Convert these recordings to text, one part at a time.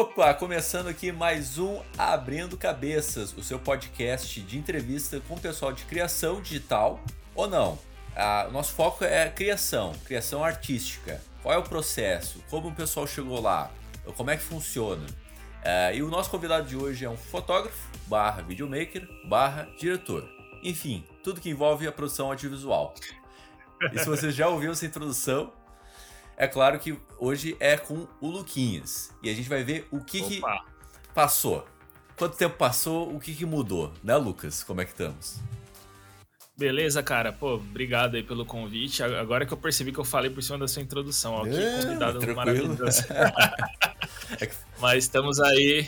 Opa, começando aqui mais um Abrindo Cabeças, o seu podcast de entrevista com o pessoal de criação digital ou não. Ah, o nosso foco é criação, criação artística. Qual é o processo? Como o pessoal chegou lá? Como é que funciona? Ah, e o nosso convidado de hoje é um fotógrafo, barra videomaker, barra diretor. Enfim, tudo que envolve a produção audiovisual. E se você já ouviu essa introdução, é claro que hoje é com o Luquinhas. E a gente vai ver o que, que passou. Quanto tempo passou, o que, que mudou, né, Lucas? Como é que estamos? Beleza, cara. Pô, obrigado aí pelo convite. Agora que eu percebi que eu falei por cima da sua introdução. Ó, que é, convidado maravilhoso. é que... Mas estamos aí.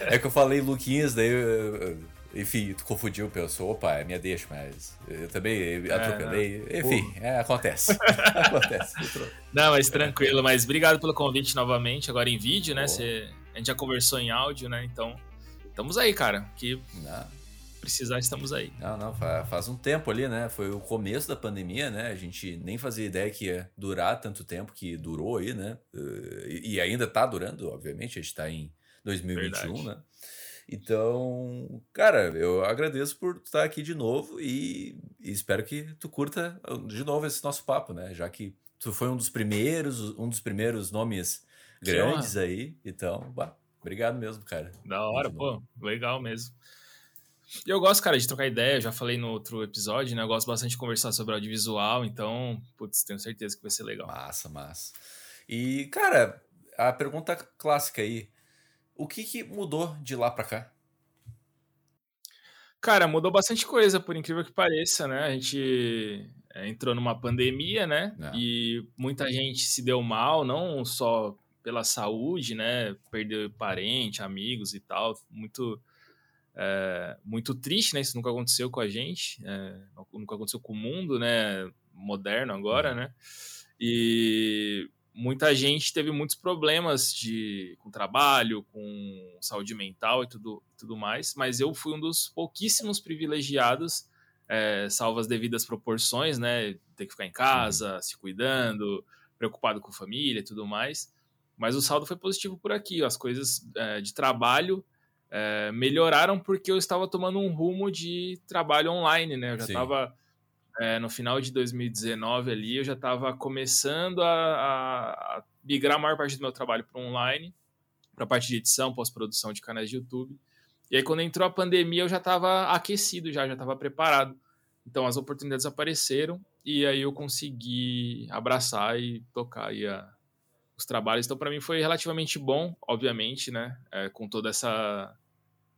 é que eu falei Luquinhas, daí eu, enfim, tu confundiu, pensou, opa, é minha deixa, mas eu também atropelei. É, Enfim, é, acontece. acontece. Não, mas tranquilo, mas obrigado pelo convite novamente, agora em vídeo, né? Cê, a gente já conversou em áudio, né? Então, estamos aí, cara. Que não. precisar, estamos aí. Não, não, faz um tempo ali, né? Foi o começo da pandemia, né? A gente nem fazia ideia que ia durar tanto tempo que durou aí, né? E ainda tá durando, obviamente, a gente tá em 2021, Verdade. né? Então, cara, eu agradeço por estar aqui de novo e, e, espero que tu curta de novo esse nosso papo, né? Já que tu foi um dos primeiros, um dos primeiros nomes grandes aí. Então, bah, obrigado mesmo, cara. Da hora, pô, legal mesmo. E eu gosto, cara, de trocar ideia, já falei no outro episódio, né? Eu gosto bastante de conversar sobre audiovisual, então, putz, tenho certeza que vai ser legal. Massa, massa. E, cara, a pergunta clássica aí, o que, que mudou de lá para cá? Cara, mudou bastante coisa, por incrível que pareça, né? A gente é, entrou numa pandemia, né? É. E muita gente se deu mal, não só pela saúde, né? Perdeu parente, amigos e tal. Muito, é, muito triste, né? Isso nunca aconteceu com a gente, é, nunca aconteceu com o mundo, né? Moderno agora, uhum. né? E muita gente teve muitos problemas de, com trabalho, com saúde mental e tudo, tudo mais, mas eu fui um dos pouquíssimos privilegiados, é, salvo as devidas proporções, né? Ter que ficar em casa, se cuidando, preocupado com família e tudo mais. Mas o saldo foi positivo por aqui. As coisas é, de trabalho é, melhoraram porque eu estava tomando um rumo de trabalho online, né? Eu já estava é, no final de 2019 ali, eu já estava começando a, a, migrar a maior parte do meu trabalho para online, para a parte de edição, pós-produção de canais de YouTube. E aí, quando entrou a pandemia, eu já estava aquecido, já já estava preparado. Então, as oportunidades apareceram e aí eu consegui abraçar e tocar aí a, os trabalhos. Então, para mim foi relativamente bom, obviamente, né? É, com toda essa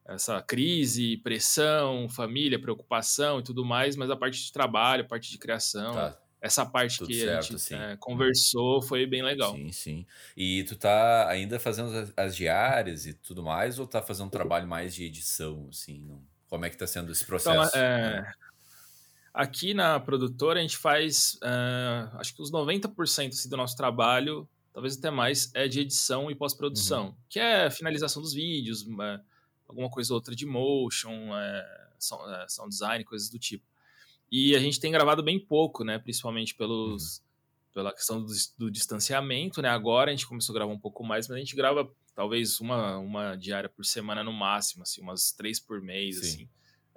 essa crise, pressão, família, preocupação e tudo mais, mas a parte de trabalho, a parte de criação, tá. essa parte tudo que certo, a gente é, conversou foi bem legal. Sim, sim. E tu tá ainda fazendo as, as diárias e tudo mais, ou tá fazendo um trabalho mais de edição, assim? Não? Como é que tá sendo esse então, processo? Então, é, aqui na produtora a gente faz, uh, acho que os 90% assim, do nosso trabalho, talvez até mais, é de edição e pós-produção, uhum. que é finalização dos vídeos, uh, alguma coisa ou outra de motion, é, sound, é, sound design, coisas do tipo. E a gente tem gravado bem pouco, né? Principalmente pelos, uhum. pela questão do, do, distanciamento, né? Agora a gente começou a gravar um pouco mais, mas a gente grava talvez uma, uma diária por semana no máximo, assim, umas três por mês, Sim. assim.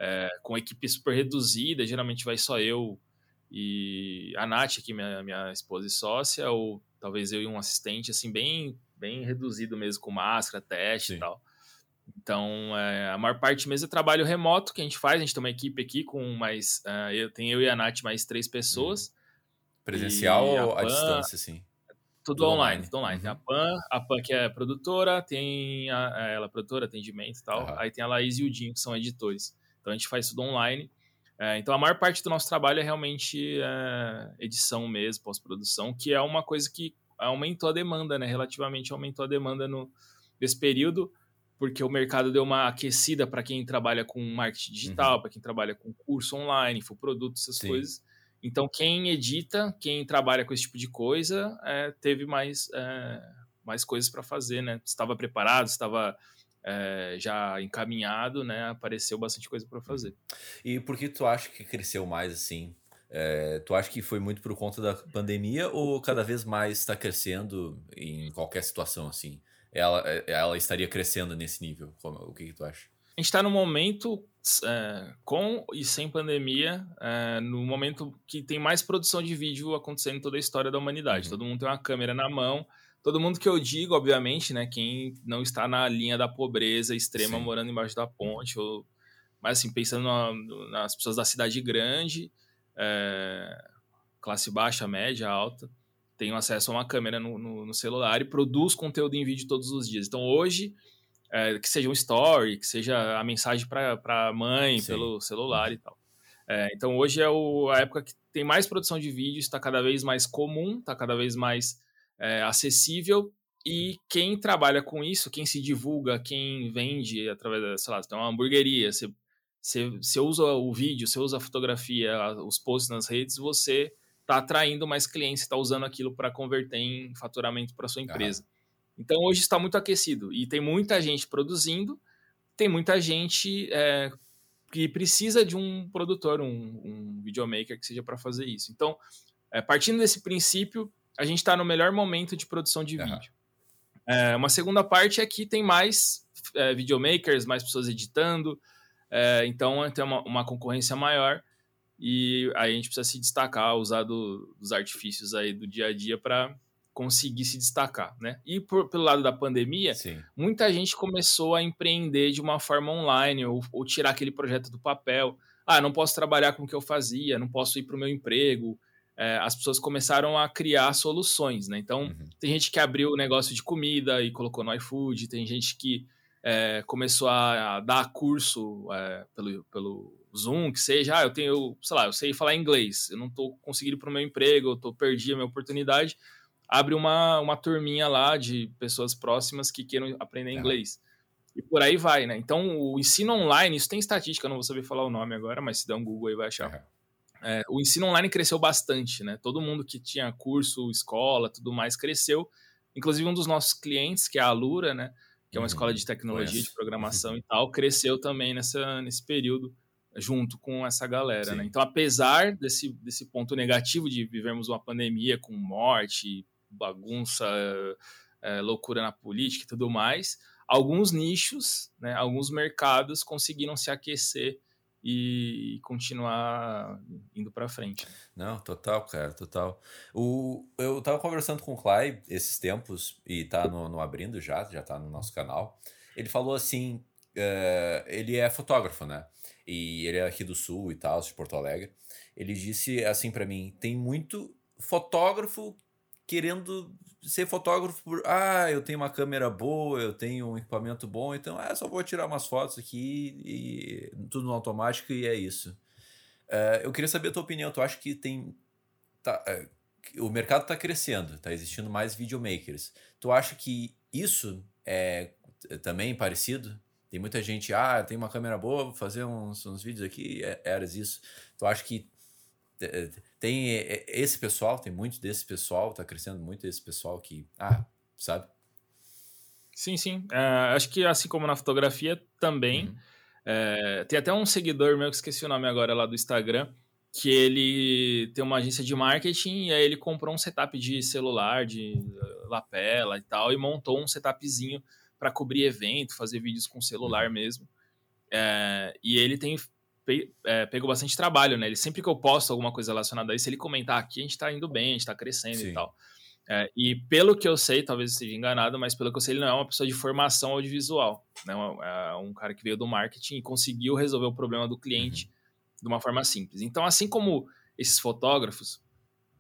É, com equipe super reduzida, geralmente vai só eu e a Nath aqui, minha, minha esposa e sócia, ou talvez eu e um assistente, assim, bem, bem reduzido mesmo, com máscara, teste Sim. e tal. Então, é, a maior parte mesmo é trabalho remoto que a gente faz. A gente tem uma equipe aqui com mais. Uh, eu, tem eu e a Nath mais três pessoas. Uhum. Presencial ou à distância, sim? Tudo, tudo online, online, tudo online. Uhum. Tem a Pan, a Pan que é produtora, tem a, é, ela é produtora, atendimento e tal. Uhum. Aí tem a Laís e o Dinho, que são editores. Então a gente faz tudo online. É, então a maior parte do nosso trabalho é realmente é, edição mesmo, pós-produção, que é uma coisa que aumentou a demanda, né? Relativamente aumentou a demanda no, nesse período porque o mercado deu uma aquecida para quem trabalha com marketing digital, uhum. para quem trabalha com curso online, produto, essas Sim. coisas. Então, quem edita, quem trabalha com esse tipo de coisa, é, teve mais, é, mais coisas para fazer, né? Estava preparado, estava é, já encaminhado, né? Apareceu bastante coisa para fazer. E por que tu acha que cresceu mais assim? É, tu acha que foi muito por conta da pandemia ou cada vez mais está crescendo em qualquer situação assim? Ela, ela estaria crescendo nesse nível? O que, que tu acha? A gente está no momento, é, com e sem pandemia, é, no momento que tem mais produção de vídeo acontecendo em toda a história da humanidade. Uhum. Todo mundo tem uma câmera na mão. Todo mundo que eu digo, obviamente, né? Quem não está na linha da pobreza extrema, Sim. morando embaixo da ponte, ou, mas assim, pensando na, nas pessoas da cidade grande, é, classe baixa, média, alta, tem acesso a uma câmera no, no, no, celular e produz conteúdo em vídeo todos os dias. Então hoje, é, que seja um story, que seja a mensagem para a mãe Sim. pelo celular e tal. É, então hoje é o, a época que tem mais produção de vídeo, está cada vez mais comum, está cada vez mais é, acessível e quem trabalha com isso, quem se divulga, quem vende através da, sei lá, tem uma hamburgueria, você, você, você usa o vídeo, você usa a fotografia, os posts nas redes, você está atraindo mais clientes, está usando aquilo para converter em faturamento para sua empresa. Então hoje está muito aquecido e tem muita gente produzindo, tem muita gente é, que precisa de um produtor, um, um videomaker que seja para fazer isso. Então, é, partindo desse princípio, a gente está no melhor momento de produção de uhum. vídeo. É, uma segunda parte é que tem mais é, videomakers, mais pessoas editando, é, então tem uma, uma, concorrência maior e aí a gente precisa se destacar, usar do, dos artifícios aí do dia a dia para conseguir se destacar, né? E por, pelo lado da pandemia, Sim. muita gente começou a empreender de uma forma online ou, ou tirar aquele projeto do papel. Ah, não posso trabalhar com o que eu fazia, não posso ir para o meu emprego, é, as pessoas começaram a criar soluções, né? Então, uhum. tem gente que abriu o negócio de comida e colocou no iFood, tem gente que é, começou a, a, dar curso é, pelo, pelo Zoom, que seja, ah, eu tenho, sei lá, eu sei falar inglês, eu não estou conseguindo para o meu emprego, eu tô, perdi a minha oportunidade, abre uma, uma turminha lá de pessoas próximas que queiram aprender tá. inglês. E por aí vai, né? Então, o ensino online, isso tem estatística, eu não vou saber falar o nome agora, mas se der um Google aí vai achar. Uhum é, o ensino online cresceu bastante, né? Todo mundo que tinha curso, escola, tudo mais cresceu. Inclusive um dos nossos clientes, que é a Alura, né? Que é uma uhum, escola de tecnologia, de programação e tal, cresceu também nessa, nesse período junto com essa galera, né? Então, apesar desse, desse ponto negativo de vivermos uma pandemia com morte, bagunça, é, loucura na política e tudo mais, alguns nichos, né, alguns mercados conseguiram se aquecer e continuar indo para frente. Não, total, cara, total. O, eu tava conversando com o Clay esses tempos e tá no, no abrindo já, já tá no nosso canal. Ele falou assim, uh, ele é fotógrafo, né? E ele é aqui do Sul e tal, de Porto Alegre. Ele disse assim para mim, tem muito fotógrafo querendo ser fotógrafo por, ah, eu tenho uma câmera boa, eu tenho um equipamento bom, então, ah, só vou tirar umas fotos aqui e tudo no automático e é isso. Uh, eu queria saber a tua opinião, tu acha que tem... Tá, uh, o mercado está crescendo, está existindo mais videomakers. Tu acha que isso é também parecido? Tem muita gente, ah, tem uma câmera boa, vou fazer uns, uns vídeos aqui, é, eras isso. Tu acha que tem esse pessoal, tem muito desse pessoal, tá crescendo muito esse pessoal que, ah, sabe? Sim, sim. É, acho que assim como na fotografia também. Uhum. É, tem até um seguidor meu que esqueci o nome agora lá do Instagram, que ele tem uma agência de marketing e aí ele comprou um setup de celular, de eh, lapela e tal, e montou um setupzinho para cobrir evento, fazer vídeos com celular uhum. mesmo. É, e ele tem pe é, pegou bastante trabalho, né? Ele sempre que eu posto alguma coisa relacionada a isso, ele comentar ah, aqui a gente tá indo bem, a gente tá crescendo Sim. e tal. É, e pelo que eu sei, talvez eu esteja enganado, mas pelo que eu sei, ele não é uma pessoa de formação audiovisual. Né? É um cara que veio do marketing e conseguiu resolver o problema do cliente uhum. de uma forma simples. Então, assim como esses fotógrafos,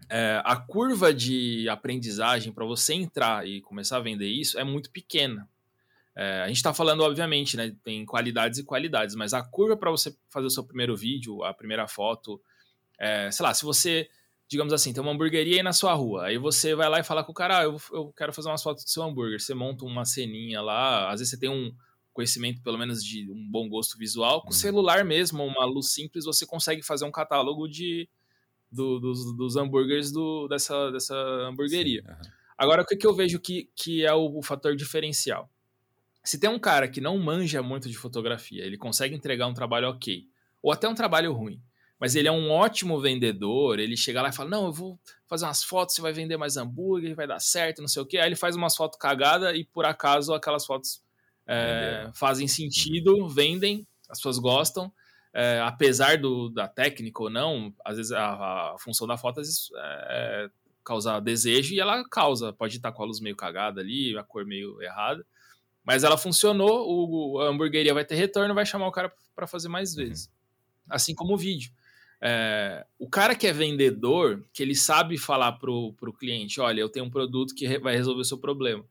é, a curva de aprendizagem para você entrar e começar a vender isso é muito pequena. É, a gente está falando, obviamente, né? Tem qualidades e qualidades, mas a curva para você fazer o seu primeiro vídeo, a primeira foto, é, sei lá, se você, digamos assim, tem uma hamburgueria aí na sua rua, aí você vai lá e fala com o cara, ah, eu, eu quero fazer umas fotos do seu hambúrguer. Você monta uma ceninha lá, às vezes você tem um conhecimento, pelo menos, de um bom gosto visual. Com o uhum. celular mesmo, uma luz simples, você consegue fazer um catálogo de, do, dos, dos hambúrgueres do, dessa, dessa hamburgueria. Sim, uhum. Agora, o que, que eu vejo que, que é o, o fator diferencial? Se tem um cara que não manja muito de fotografia, ele consegue entregar um trabalho ok, ou até um trabalho ruim, mas ele é um ótimo vendedor. Ele chega lá e fala: Não, eu vou fazer umas fotos, você vai vender mais hambúrguer, vai dar certo, não sei o quê. Aí ele faz umas fotos cagadas e por acaso aquelas fotos é, fazem sentido, vendem, as pessoas gostam. É, apesar do, da técnica ou não, às vezes a, a função da foto às vezes é, causar desejo e ela causa. Pode estar com a luz meio cagada ali, a cor meio errada. Mas ela funcionou, o, a hamburgueria vai ter retorno, vai chamar o cara para fazer mais uhum. vezes. Uhum. Assim como o vídeo. É, o cara que é vendedor, que ele sabe falar pro, pro cliente, olha, eu tenho um produto que vai resolver o seu problema.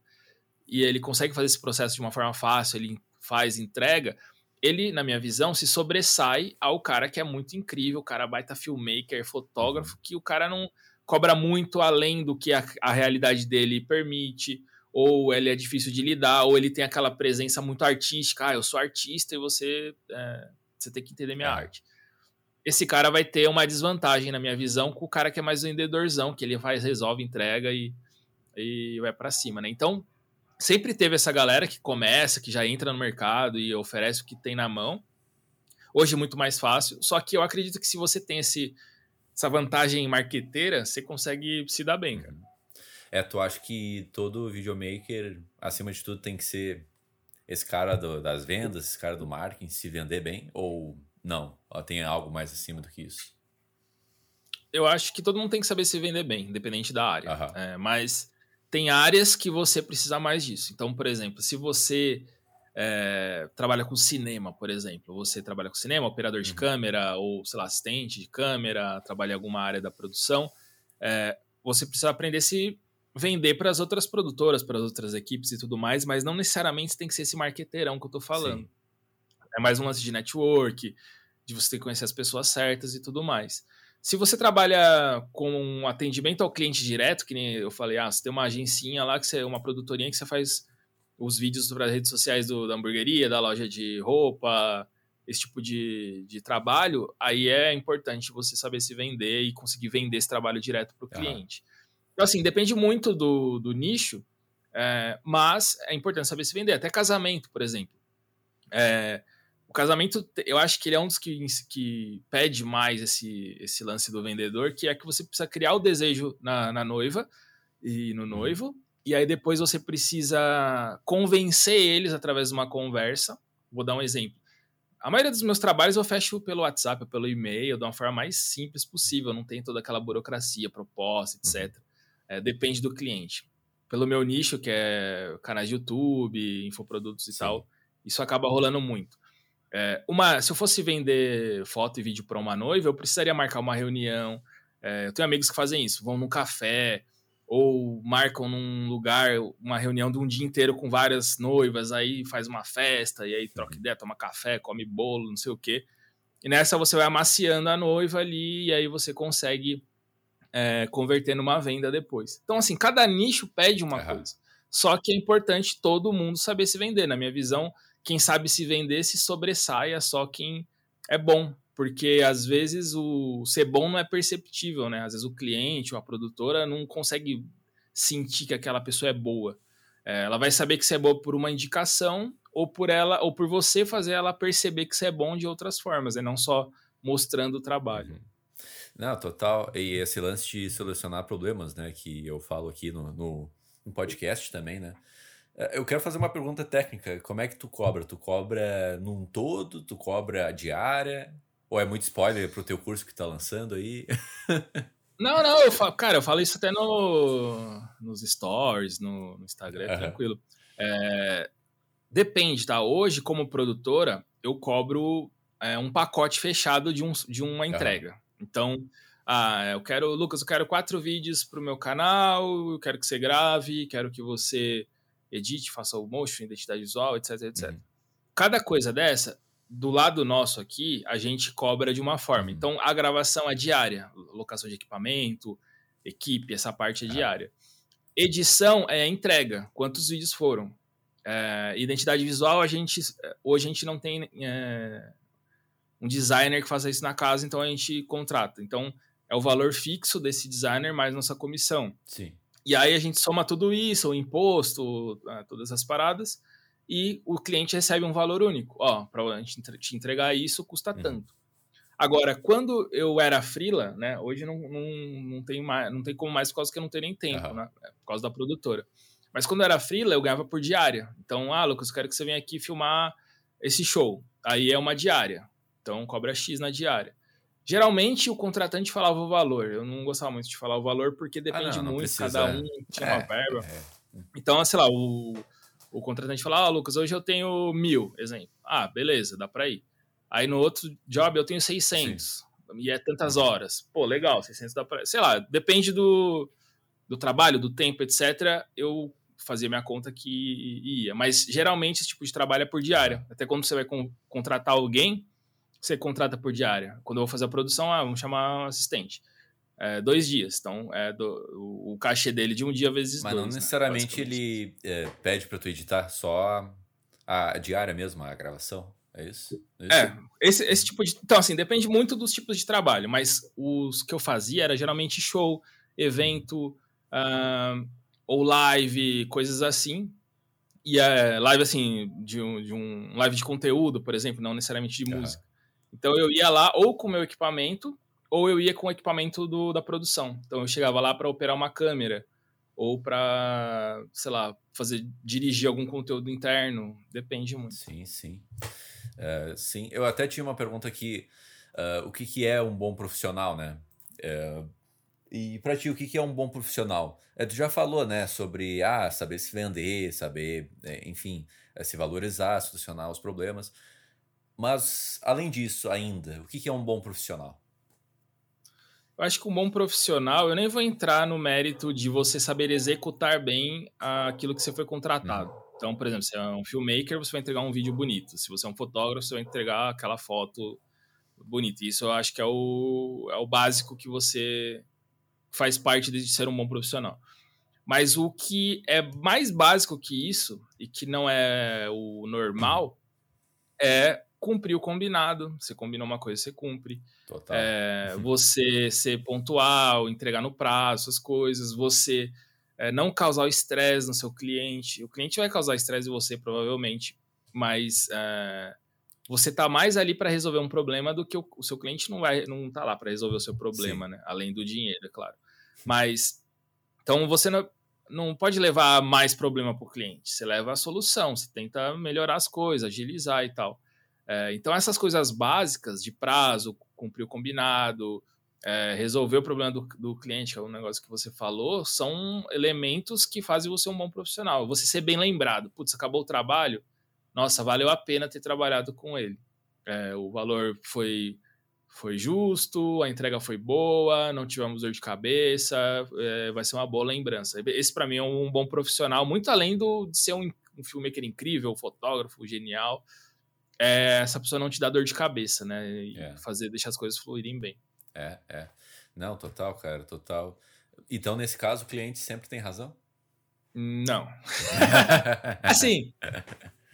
E ele consegue fazer esse processo de uma forma fácil, ele faz, entrega, ele, na minha visão, se sobressai ao cara que é muito incrível, o cara baita filmmaker, fotógrafo, uhum. que o cara não cobra muito além do que a, a realidade dele permite, ou ele é difícil de lidar, ou ele tem aquela presença muito artística, ah, eu sou artista e você, é, você tem que entender minha é. arte. Esse cara vai ter uma desvantagem, na minha visão, com o cara que é mais vendedorzão, que ele faz, resolve, entrega e, e vai para cima, né? Então, sempre teve essa galera que começa, que já entra no mercado e oferece o que tem na mão. Hoje é muito mais fácil, só que eu acredito que se você tem esse, essa vantagem marqueteira, você consegue se dar bem, cara. É, tu acha que todo videomaker, acima de tudo, tem que ser esse cara do, das vendas, esse cara do marketing, se vender bem? Ou não? Tem algo mais acima do que isso? Eu acho que todo mundo tem que saber se vender bem, independente da área. Uhum. É, mas tem áreas que você precisa mais disso. Então, por exemplo, se você é, trabalha com cinema, por exemplo, você trabalha com cinema, operador de uhum. câmera ou, sei lá, assistente de câmera, trabalha em alguma área da produção, é, você precisa aprender a se vender para as outras produtoras, para as outras equipes e tudo mais, mas não necessariamente tem que ser esse marqueteirão que eu estou falando. Sim. É mais um lance de network, de você ter que conhecer as pessoas certas e tudo mais. Se você trabalha com um atendimento ao cliente direto, que nem eu falei, ah, você tem uma agencinha lá, que você, uma produtorinha que você faz os vídeos para as redes sociais do, da hamburgueria, da loja de roupa, esse tipo de, de trabalho, aí é importante você saber se vender e conseguir vender esse trabalho direto para o cliente. Então, assim, depende muito do, do nicho, é, mas é importante saber se vender. Até casamento, por exemplo. É, o casamento, eu acho que ele é um dos que, que pede mais esse, esse lance do vendedor, que é que você precisa criar o desejo na, na noiva e no uhum. noivo, e aí depois você precisa convencer eles através de uma conversa. Vou dar um exemplo. A maioria dos meus trabalhos eu fecho pelo WhatsApp, pelo e-mail, de uma forma mais simples possível, não tem toda aquela burocracia, proposta, etc. Uhum. É, depende do cliente. Pelo meu nicho, que é canais de YouTube, infoprodutos e Sim. tal, isso acaba rolando muito. É, uma, se eu fosse vender foto e vídeo para uma noiva, eu precisaria marcar uma reunião. É, eu tenho amigos que fazem isso, vão num café ou marcam num lugar uma reunião de um dia inteiro com várias noivas, aí faz uma festa, e aí troca ideia, toma café, come bolo, não sei o quê. E nessa você vai amaciando a noiva ali, e aí você consegue é, converter numa venda depois. Então, assim, cada nicho pede uma uhum. coisa. Só que é importante todo mundo saber se vender. Na minha visão, quem sabe se vender se sobressaia só quem é bom, porque às vezes o ser bom não é perceptível, né? Às vezes o cliente ou a produtora não consegue sentir que aquela pessoa é boa. É, ela vai saber que você é boa por uma indicação ou por ela ou por você fazer ela perceber que você é bom de outras formas, e né? não só mostrando o trabalho. Uhum. Não, total. E esse lance de selecionar problemas, né? Que eu falo aqui no, no, no podcast também, né? É, eu quero fazer uma pergunta técnica. Como é que tu cobra? Tu cobra num todo? Tu cobra diária? Ou é muito spoiler pro teu curso que tá lançando aí? Não, não, eu falo, cara, eu falo isso até no, nos stories, no, no Instagram, uhum. tranquilo. É, depende, tá? Hoje, como produtora, eu cobro é, um pacote fechado de, um, de uma entrega. Uhum. Então, ah, eu quero, Lucas, eu quero quatro vídeos pro meu canal, eu quero que você grave, quero que você edite, faça o motion, identidade visual, etc, etc. Uhum. Cada coisa dessa, do lado nosso aqui, a gente cobra de uma forma. Uhum. Então, a gravação é diária, locação de equipamento, equipe, essa parte é diária. Edição é a entrega, quantos vídeos foram. É, identidade visual, a gente hoje a gente não tem é, um designer que faça isso na casa, então a gente contrata. Então, é o valor fixo desse designer mais nossa comissão. Sim. E aí a gente soma tudo isso, o imposto, ah, todas as paradas, e o cliente recebe um valor único. Ó, para a gente te entregar isso custa uhum. tanto. Agora, quando eu era frila, né? Hoje não, não, não, tem, mais, não tem como mais por causa que eu não tenho nem tempo, uhum. né? Por causa da produtora. Mas quando eu era frila, eu ganhava por diária. Então, ah, Lucas, eu quero que você venha aqui filmar esse show. Aí é uma diária. Então, cobra X na diária. Geralmente, o contratante falava o valor. Eu não gostava muito de falar o valor, porque depende ah, não, não muito, precisa, cada um tinha é, uma verba. É. Então, sei lá, o, o contratante falava, ah, Lucas, hoje eu tenho mil, exemplo. Ah, beleza, dá pra ir. Aí no outro job eu tenho 600. Sim. E é tantas horas. Pô, legal, 600 dá pra... Sei lá, depende do, do trabalho, do tempo, etc. Eu fazia minha conta que ia. Mas geralmente esse tipo de trabalho é por diária. Até quando você vai con contratar alguém, você contrata por diária. Quando eu vou fazer a produção, ah, vamos chamar um assistente. É, dois dias. Então, é do, o, cachê dele de um dia vezes Mas dois. Mas não né, necessariamente né? ele é, pede para tu editar só a, a, diária mesmo, a gravação. É isso? É, isso? é esse, esse tipo de. Então, assim, depende muito dos tipos de trabalho. Mas os que eu fazia era geralmente show, evento, uh, ou live, coisas assim. E é live, assim, de um, de um live de conteúdo, por exemplo, não necessariamente de música. Então eu ia lá ou com o meu equipamento, ou eu ia com o equipamento do, da produção. Então eu chegava lá para operar uma câmera, ou para, sei lá, fazer dirigir algum conteúdo interno, depende muito. Sim, sim. Uh, sim, eu até tinha uma pergunta aqui, uh, o que, que é um bom profissional, né? Uh, e para ti, o que, que é um bom profissional? É, tu já falou, né, sobre ah, saber se vender, saber, enfim, se valorizar, solucionar os problemas. Mas, além disso, ainda, o que é um bom profissional? Eu acho que um bom profissional, eu nem vou entrar no mérito de você saber executar bem aquilo que você foi contratado. Uhum. Então, por exemplo, se é um filmmaker, você vai entregar um vídeo bonito. Se você é um fotógrafo, você vai entregar aquela foto bonita. Isso eu acho que é o, é o básico que você faz parte de ser um bom profissional. Mas o que é mais básico que isso, e que não é o normal, é cumprir o combinado. Você combina uma coisa, você cumpre. Total. É, você ser pontual, entregar no prazo, as coisas. Você é, não causar estresse no seu cliente. O cliente vai causar estresse em você, provavelmente, mas é, você tá mais ali para resolver um problema do que o, o, seu cliente não vai não tá lá para resolver o seu problema, Sim. né? Além do dinheiro, é claro. Mas então você não, não pode levar mais problema para o cliente. Você leva a solução, você tenta melhorar as coisas, agilizar e tal. É, então, essas coisas básicas de prazo, cumprir o combinado, é, resolver o problema do, do, cliente, que é o negócio que você falou, são elementos que fazem você um bom profissional. Você ser bem lembrado. Putz, acabou o trabalho? Nossa, valeu a pena ter trabalhado com ele. É, o valor foi, foi justo, a entrega foi boa, não tivemos dor de cabeça, é, vai ser uma boa lembrança. Esse, para mim, é um bom profissional, muito além do, de ser um, um filmmaker incrível, fotógrafo genial é, essa pessoa não te dá dor de cabeça, né? E é. fazer, deixar as coisas fluírem bem. É, é. Não, total, cara, total. Então, nesse caso, o cliente sempre tem razão? Não. assim,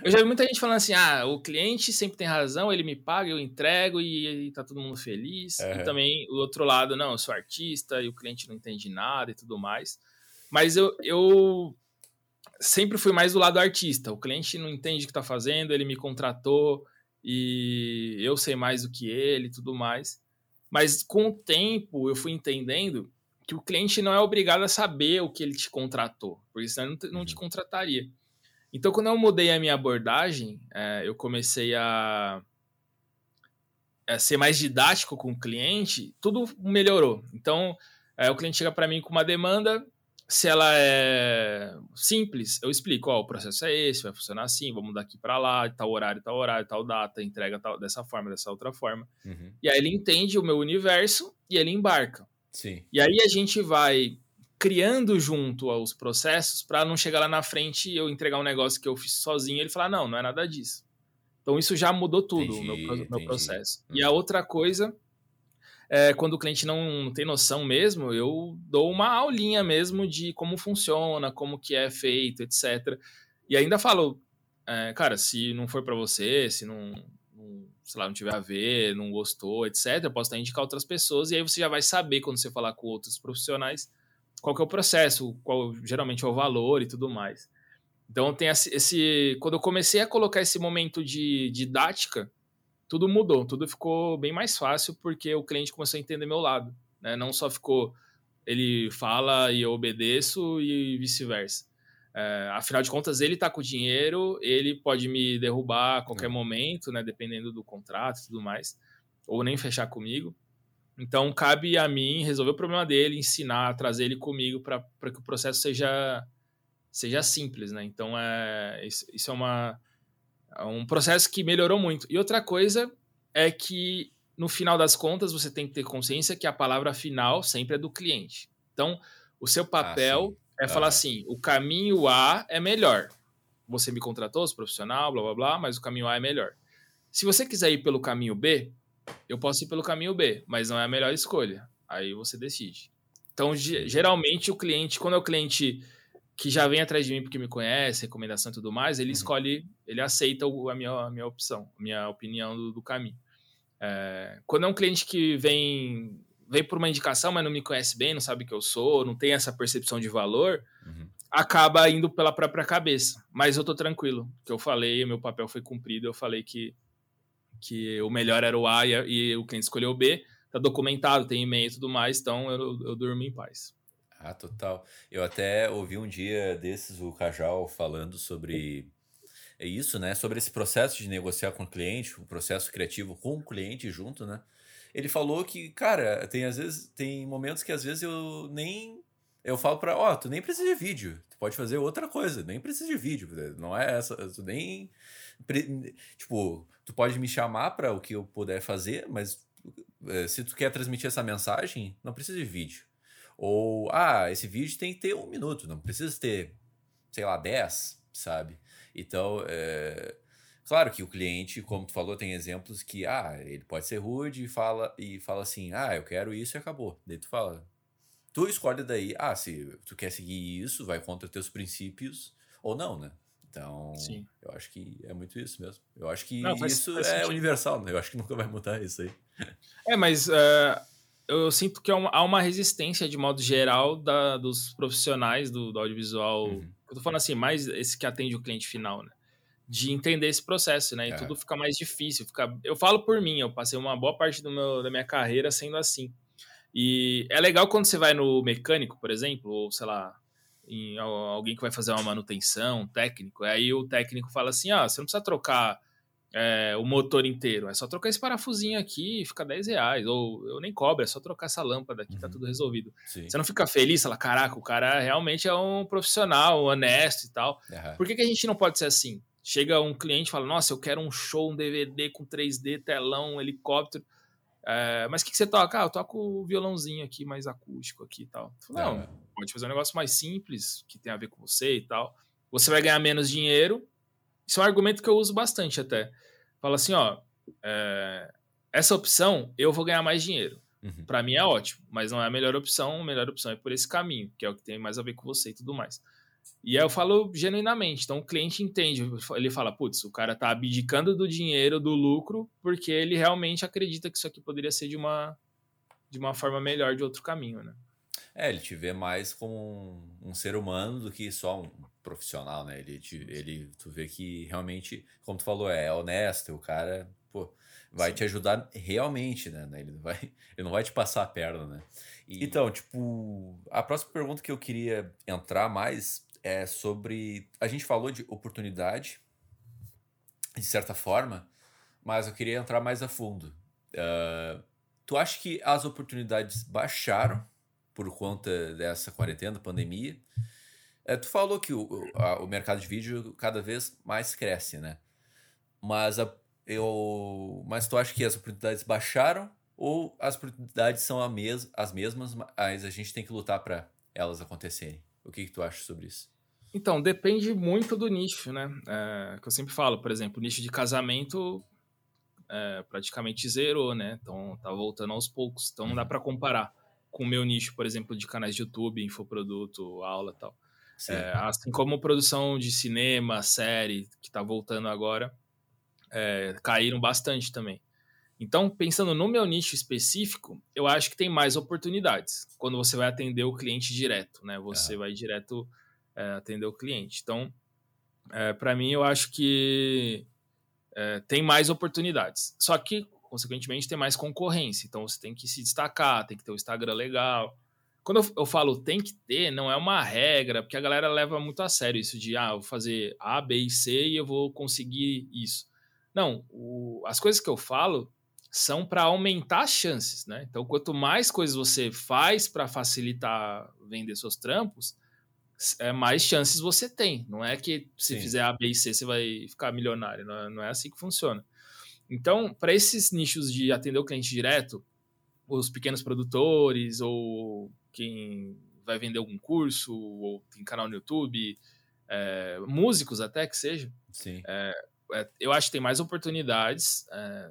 eu já vi muita gente falando assim: ah, o cliente sempre tem razão, ele me paga, eu entrego e, e tá todo mundo feliz. Uhum. E também o outro lado, não, eu sou artista e o cliente não entende nada e tudo mais. Mas eu, eu sempre fui mais do lado artista. O cliente não entende o que está fazendo, ele me contratou e eu sei mais do que ele e tudo mais. Mas com o tempo eu fui entendendo que o cliente não é obrigado a saber o que ele te contratou, porque senão ele não te, uhum. contrataria. Então, quando eu mudei a minha abordagem, é, eu comecei a, a, ser mais didático com o cliente, tudo melhorou. Então, é, o cliente chega para mim com uma demanda, se ela é simples, eu explico, ó, o processo é esse, vai funcionar assim, vamos daqui para lá, tal horário, tal horário, tal data, entrega tal, dessa forma, dessa outra forma. Uhum. E aí ele entende o meu universo e ele embarca. Sim. E aí a gente vai criando junto os processos para não chegar lá na frente e eu entregar um negócio que eu fiz sozinho e ele falar, não, não é nada disso. Então isso já mudou tudo, o meu, meu processo. Uhum. E a uhum. outra coisa é, quando o cliente não tem noção mesmo, eu dou uma aulinha mesmo de como funciona, como que é feito, etc. E ainda falo, é, cara, se não for para você, se não, não, sei lá, não tiver a ver, não gostou, etc., eu posso até indicar outras pessoas e aí você já vai saber quando você falar com outros profissionais qual que é o processo, qual geralmente é o valor e tudo mais. Então tem esse, esse quando eu comecei a colocar esse momento de didática, tudo mudou, tudo ficou bem mais fácil porque o cliente começou a entender meu lado, né? Não só ficou ele fala e eu obedeço e vice-versa. É, afinal de contas, ele está com o dinheiro, ele pode me derrubar a qualquer momento, né? Dependendo do contrato e tudo mais, ou nem fechar comigo. Então, cabe a mim resolver o problema dele, ensinar, trazer ele comigo para que o processo seja, seja simples, né? Então, é, isso é uma, é um processo que melhorou muito. E outra coisa é que, no final das contas, você tem que ter consciência que a palavra final sempre é do cliente. Então, o seu ah, papel ah, é falar assim: o caminho A é melhor. Você me contratou, sou profissional, blá blá blá, mas o caminho A é melhor. Se você quiser ir pelo caminho B, eu posso ir pelo caminho B, mas não é a melhor escolha. Aí você decide. Então, geralmente, o cliente, quando é o cliente que já vem atrás de mim porque me conhece, recomendação e tudo mais, ele uhum. escolhe, ele aceita a minha, a minha opção, a minha opinião do, do caminho. É, quando é um cliente que vem vem por uma indicação, mas não me conhece bem, não sabe que eu sou, não tem essa percepção de valor, uhum. acaba indo pela própria cabeça. Mas eu tô tranquilo, que eu falei, meu papel foi cumprido, eu falei que que o melhor era o A e, e o cliente escolheu o B, tá documentado, tem e-mail e tudo mais, então eu, eu durmo em paz. Ah, total. Eu até ouvi um dia desses o Cajal falando sobre isso, né? Sobre esse processo de negociar com o cliente, o processo criativo com o cliente junto, né? Ele falou que, cara, tem às vezes tem momentos que às vezes eu nem eu falo para, ó, oh, tu nem precisa de vídeo, tu pode fazer outra coisa, nem precisa de vídeo, não é essa, tu nem tipo, tu pode me chamar para o que eu puder fazer, mas é, se tu quer transmitir essa mensagem, não precisa de vídeo. Ou, ah, esse vídeo tem que ter um minuto, não precisa ter, sei lá, dez, sabe? Então, é, claro que o cliente, como tu falou, tem exemplos que, ah, ele pode ser rude e fala, e fala assim, ah, eu quero isso e acabou. Daí tu fala, tu escolhe daí, ah, se tu quer seguir isso, vai contra teus princípios ou não, né? Então, Sim. eu acho que é muito isso mesmo. Eu acho que Não, faz, isso faz é sentido. universal, né? Eu acho que nunca vai mudar isso aí. É, mas uh, eu sinto que há uma resistência, de modo geral, da, dos profissionais do, do audiovisual. Uhum. Eu tô falando assim, mais esse que atende o cliente final, né? De entender esse processo, né? E é. tudo fica mais difícil. Fica... Eu falo por mim, eu passei uma boa parte do meu, da minha carreira sendo assim. E é legal quando você vai no mecânico, por exemplo, ou sei lá, em alguém que vai fazer uma manutenção, um técnico, aí o técnico fala assim: ah, você não precisa trocar é, o motor inteiro, é só trocar esse parafusinho aqui e fica 10 reais. Ou eu nem cobro, é só trocar essa lâmpada aqui, tá uhum. tá tudo resolvido. Sim. Você não fica feliz, fala, caraca, o cara realmente é um profissional, honesto e tal. Uhum. Por que, que a gente não pode ser assim? Chega um cliente e fala, nossa, eu quero um show, um DVD com 3D, telão, um helicóptero. É, mas o que, que, você toca? Ah, eu toco o violãozinho aqui, mais acústico aqui e tal. Não, é. pode fazer um negócio mais simples, que tem a ver com você e tal. Você vai ganhar menos dinheiro. Isso é um argumento que eu uso bastante até. Fala assim, ó, é, essa opção eu vou ganhar mais dinheiro. Uhum. Para mim é ótimo, mas não é a melhor opção. A melhor opção é por esse caminho, que é o que tem mais a ver com você e tudo mais. E aí eu falo genuinamente. Então o cliente entende. Ele fala, putz, o cara tá abdicando do dinheiro, do lucro, porque ele realmente acredita que isso aqui poderia ser de uma, de uma forma melhor, de outro caminho, né? É, ele te vê mais como um, um ser humano do que só um profissional, né? Ele, te, ele, tu vê que realmente, como tu falou, é honesto, o cara, pô, vai Sim. te ajudar realmente, né? Ele não vai, ele não vai te passar a perna, né? E... Então, tipo, a próxima pergunta que eu queria entrar mais é sobre. A gente falou de oportunidade, de certa forma, mas eu queria entrar mais a fundo. Uh, tu acha que as oportunidades baixaram por conta dessa quarentena, pandemia? Uh, tu falou que o, a, o mercado de vídeo cada vez mais cresce, né? Mas, a, eu, mas tu acha que as oportunidades baixaram ou as oportunidades são a mes, as mesmas, mas a gente tem que lutar para elas acontecerem? O que, que tu acha sobre isso? Então, depende muito do nicho, né? É, que eu sempre falo, por exemplo, o nicho de casamento é, praticamente zerou, né? Então, tá voltando aos poucos. Então, não dá uhum. para comparar com o meu nicho, por exemplo, de canais de YouTube, infoproduto, aula e tal. É, assim como produção de cinema, série, que tá voltando agora, é, caíram bastante também. Então, pensando no meu nicho específico, eu acho que tem mais oportunidades quando você vai atender o cliente direto, né? Você vai direto é, atender o cliente. Então, é, para mim, eu acho que é, tem mais oportunidades. Só que, consequentemente, tem mais concorrência. Então você tem que se destacar, tem que ter o um Instagram legal. Quando eu, eu, falo tem que ter, não é uma regra, porque a galera leva muito a sério isso de, ah, vou fazer A, B e C e eu vou conseguir isso. Não, o, as coisas que eu falo são para aumentar as chances, né? Então, quanto mais coisas você faz para facilitar vender seus trampos, é, mais chances você tem. Não é que se Sim. fizer A, B e C você vai ficar milionário. Não é, não é assim que funciona. Então, para esses nichos de atender o cliente direto, os pequenos produtores ou quem vai vender algum curso ou tem canal no YouTube, é, músicos até que seja, é, é, eu acho que tem mais oportunidades. É,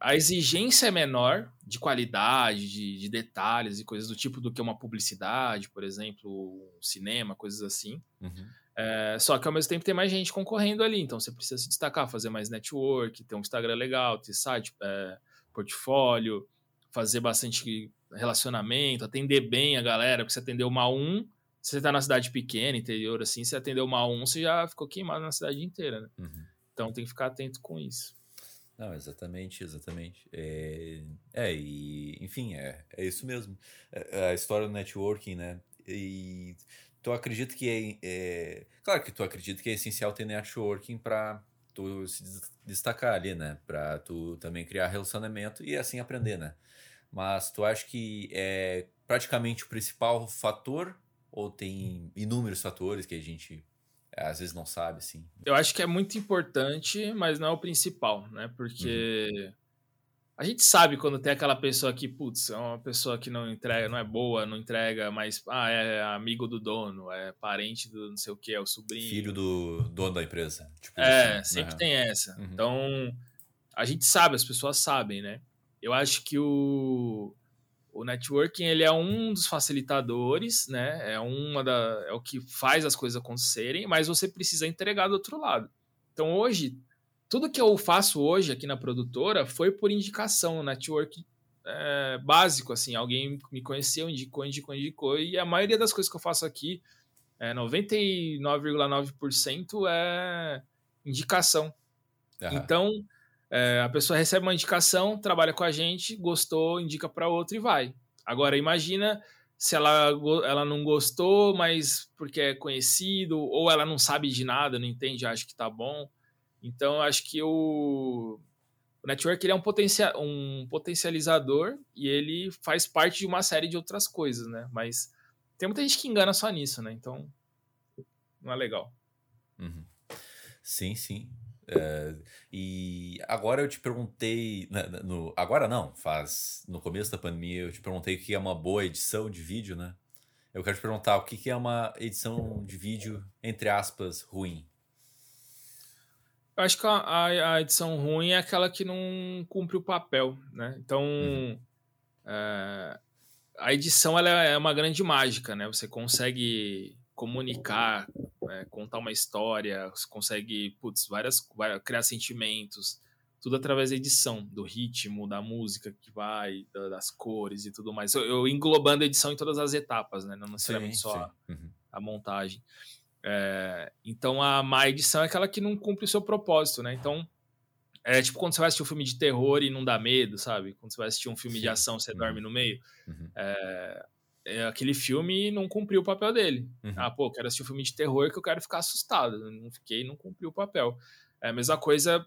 a exigência é menor de qualidade, de, de, detalhes e coisas do tipo do que uma publicidade, por exemplo, um cinema, coisas assim. Uhum. É, só que ao mesmo tempo tem mais gente concorrendo ali, então você precisa se destacar, fazer mais network, ter um Instagram legal, ter site, é, portfólio, fazer bastante relacionamento, atender bem a galera, porque você atendeu uma um, se você tá na cidade pequena, interior assim, você atendeu uma um, você já ficou queimado na cidade inteira, né? Uhum. Então tem que ficar atento com isso. Não, exatamente, exatamente. É, é e enfim, é, é isso mesmo. É, é a história do networking, né? E tu acredita que é, é, Claro que tu acredita que é essencial ter networking para tu se destacar ali, né? Para tu também criar relacionamento e assim aprender, né? Mas tu acha que é praticamente o principal fator ou tem inúmeros fatores que a gente às vezes não sabe, assim. Eu acho que é muito importante, mas não é o principal, né? Porque uhum. a gente sabe quando tem aquela pessoa que, putz, é uma pessoa que não entrega, não é boa, não entrega, mas ah, é amigo do dono, é parente do não sei o que, é o sobrinho. Filho do dono da empresa. Tipo é, assim, sempre né? tem essa. Uhum. Então, a gente sabe, as pessoas sabem, né? Eu acho que o o networking ele é um dos facilitadores, né? É uma da, é o que faz as coisas acontecerem, mas você precisa entregar do outro lado. Então hoje tudo que eu faço hoje aqui na produtora foi por indicação, network é, básico, assim, alguém me conheceu, indicou, indicou, indicou, e a maioria das coisas que eu faço aqui, é, 99,9% é indicação. Então, é, a pessoa recebe uma indicação, trabalha com a gente, gostou, indica para outro e vai. Agora, imagina se ela, ela não gostou, mas porque é conhecido, ou ela não sabe de nada, não entende, acha que tá bom. Então, acho que o, o network ele é um, potencia, um potencializador e ele faz parte de uma série de outras coisas, né? Mas tem muita gente que engana só nisso, né? Então, não é legal. Uhum. Sim, sim. É, e agora eu te perguntei, né, no, agora não, faz no começo da pandemia eu te perguntei o que é uma boa edição de vídeo, né? Eu quero te perguntar o que é uma edição de vídeo, entre aspas, ruim. Eu acho que a, a edição ruim é aquela que não cumpre o papel, né? Então, uhum. é, a edição ela é uma grande mágica, né? Você consegue comunicar, é, contar uma história, você consegue, putz, várias, várias, criar sentimentos, tudo através da edição, do ritmo, da música que vai, das cores e tudo mais. Eu, eu englobando a edição em todas as etapas, né? Não necessariamente sim, só sim. A, uhum. a, montagem. É, então a má edição é aquela que não cumpre o seu propósito, né? Então é tipo quando você vai assistir um filme de terror e não dá medo, sabe? Quando você vai assistir um filme sim. de ação, você uhum. dorme no meio. Uhum. É, aquele filme não cumpriu o papel dele. Uhum. Ah, pô, quero assistir um filme de terror que eu quero ficar assustado. Não fiquei, não cumpriu o papel. É a mesma coisa,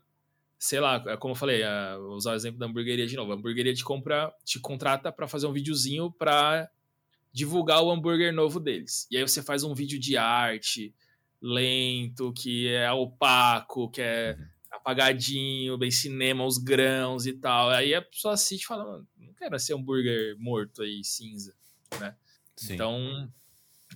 sei lá, é como eu falei, é, vou usar o exemplo da hamburgueria de novo. A hamburgueria te, compra, te contrata para fazer um videozinho para divulgar o hambúrguer novo deles. E aí você faz um vídeo de arte lento, que é opaco, que é uhum. apagadinho, bem cinema, os grãos e tal. Aí a pessoa assiste e fala, não quero ser hambúrguer morto aí, cinza né? Sim. Então,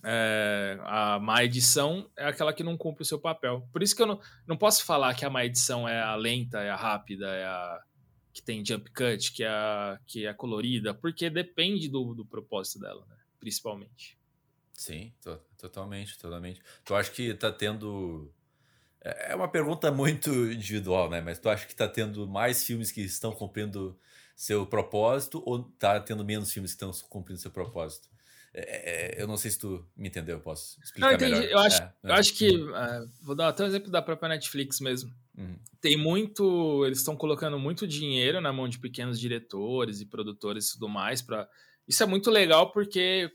é, a má edição é aquela que não cumpre o seu papel. Por isso que eu não, não posso falar que a má edição é a lenta, é a rápida, é a que tem jump cut, que é, a, que é colorida, porque depende do, do propósito dela, né? Principalmente. Sim, to, totalmente, totalmente. Tu acha que tá tendo. É, é uma pergunta muito individual, né? Mas tu acha que tá tendo mais filmes que estão cumprindo seu propósito ou tá tendo menos filmes que estão cumprindo seu propósito? É, é, eu não sei se tu me entendeu, posso explicar não, entendi. melhor. Eu acho, é, eu acho que, uh, vou dar até um exemplo da própria Netflix mesmo. Uhum. Tem muito. Eles estão colocando muito dinheiro na mão de pequenos diretores e produtores e tudo mais. Pra... Isso é muito legal porque.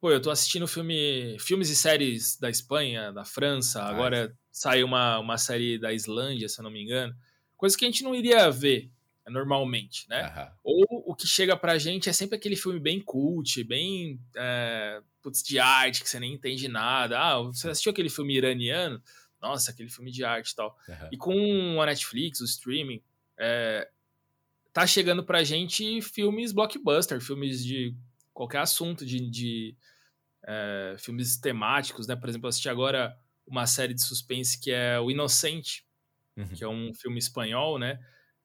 Pô, eu tô assistindo filme, filmes e séries da Espanha, da França, ah, agora saiu uma, uma série da Islândia, se eu não me engano. Coisa que a gente não iria ver normalmente, né? Uhum. Ou o que chega pra gente é sempre aquele filme bem cult, bem é, putz, de arte, que você nem entende nada. Ah, você assistiu aquele filme iraniano? nossa, aquele filme de arte e tal. Uhum. E com a Netflix, o streaming, é, tá chegando pra gente filmes blockbuster, filmes de qualquer assunto, de, de é, filmes temáticos, né? Por exemplo, eu assisti agora uma série de suspense que é O Inocente, uhum. que é um filme espanhol, né?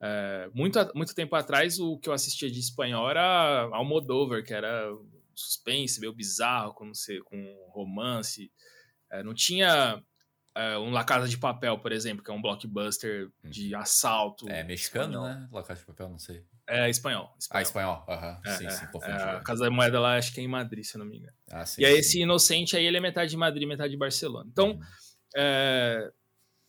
É, muito, muito tempo atrás, o que eu assistia de espanhol era Almodóvar, que era suspense, meio bizarro, com, sei, com romance. É, não tinha é, um La Casa de Papel, por exemplo, que é um blockbuster hum. de assalto. É mexicano, espanhol. né? La Casa de Papel, não sei. É espanhol. espanhol. Ah, espanhol. Aham. Uhum. É, sim, sim, confundi. É, a Casa da Moeda lá, acho que é em Madrid, se eu não me engano. Ah, sim, e aí, sim. esse Inocente aí, ele é metade de Madrid, metade de Barcelona. Então, uhum.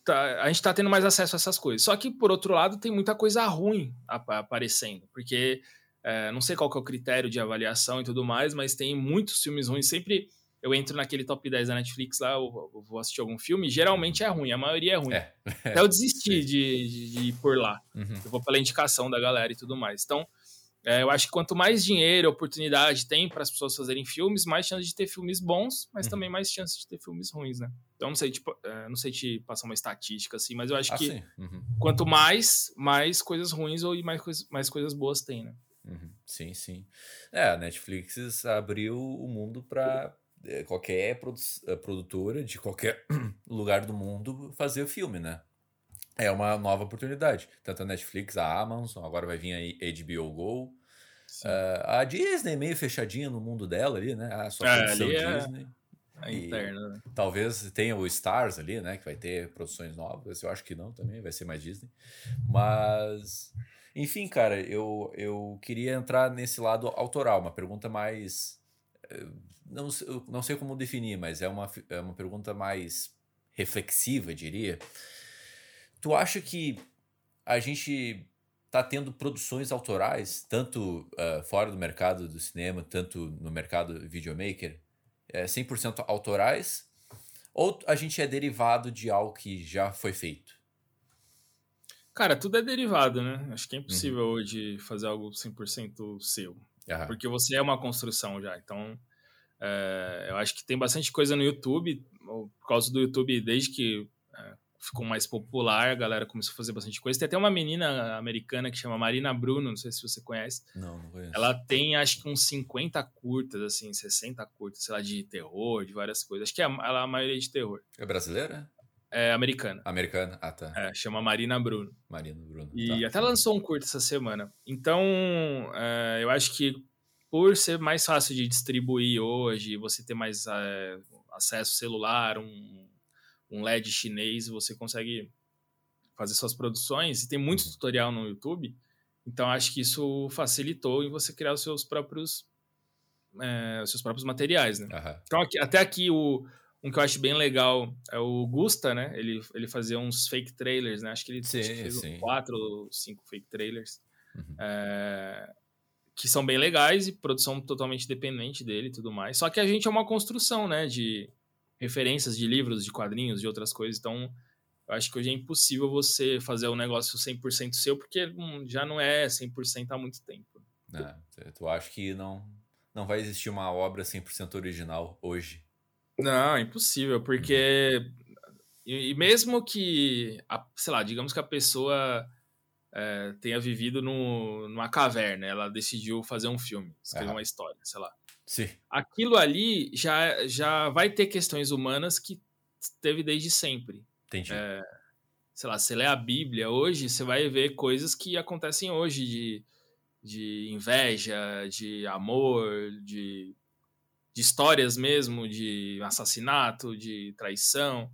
Tá, a gente tá tendo mais acesso a essas coisas. Só que, por outro lado, tem muita coisa ruim aparecendo. Porque, é, não sei qual que é o critério de avaliação e tudo mais, mas tem muitos filmes ruins. Sempre eu entro naquele top 10 da Netflix lá, eu, eu vou assistir algum filme, geralmente é ruim, a maioria é ruim. É. Até eu desisti de, de, de, ir por lá. Uhum. Eu vou pela indicação da galera e tudo mais. Então, é, eu acho que quanto mais dinheiro, oportunidade tem para as pessoas fazerem filmes, mais chance de ter filmes bons, mas uhum. também mais chance de ter filmes ruins, né? Então, não sei, tipo, é, não sei te passar uma estatística assim, mas eu acho ah, que uhum. quanto mais, mais coisas ruins ou mais, mais coisas boas tem, né? Uhum. Sim, sim. É, a Netflix abriu o mundo para é, qualquer produ eh, produtora de qualquer lugar do mundo fazer o filme, né? É uma nova oportunidade. Tanto a Netflix, a Amazon, agora vai vir aí HBO Go. Uh, a Disney meio fechadinha no mundo dela ali, né? A sua é, produção é Disney. A interna, né? Talvez tenha o Stars ali, né? Que vai ter produções novas. Eu acho que não também, vai ser mais Disney. Mas, enfim, cara, eu, eu queria entrar nesse lado autoral, uma pergunta mais eh, não, não sei como definir, mas é uma, é uma pergunta mais reflexiva, diria. Tu acha que a gente está tendo produções autorais, tanto uh, fora do mercado do cinema, tanto no mercado videomaker, é, 100% autorais? Ou a gente é derivado de algo que já foi feito? Cara, tudo é derivado, né? Acho que é impossível uhum. hoje fazer algo 100% seu. Uhum. Porque você é uma construção já. Então, é, eu acho que tem bastante coisa no YouTube, por causa do YouTube, desde que ficou mais popular, a galera começou a fazer bastante coisa. Tem até uma menina americana que chama Marina Bruno, não sei se você conhece. Não, não conheço. Ela tem, acho que uns 50 curtas, assim, 60 curtas, sei lá, de terror, de várias coisas. Acho que é, ela é a maioria de terror. É brasileira? É americana. Americana, ah tá. É, chama Marina Bruno. Marina Bruno. E tá. até lançou um curto essa semana. Então, é, eu acho que por ser mais fácil de distribuir hoje, você ter mais é, acesso celular, um, um LED chinês, você consegue fazer suas produções e tem muito uhum. tutorial no YouTube. Então acho que isso facilitou em você criar os seus próprios é, os seus próprios materiais, né? Uhum. Então aqui, até aqui o um que eu acho bem legal é o Gusta, né? Ele, ele fazia uns fake trailers, né? Acho que ele sim, fez sim. quatro ou cinco fake trailers. Uhum. É, que são bem legais e produção totalmente dependente dele e tudo mais. Só que a gente é uma construção, né, de referências de livros, de quadrinhos, de outras coisas. Então, eu acho que hoje é impossível você fazer um negócio 100% seu, porque já não é 100% há muito tempo. É, tu acha que não, não vai existir uma obra 100% original hoje? Não, impossível, porque... E, e mesmo que, a, sei lá, digamos que a pessoa é, tenha vivido no, numa caverna. Ela decidiu fazer um filme, escrever uma história, sei lá. Sim. Aquilo ali já, já vai ter questões humanas que teve desde sempre. Entendi. É, sei lá, você lê a Bíblia hoje, você vai ver coisas que acontecem hoje de, de inveja, de amor, de, de histórias mesmo, de assassinato, de traição.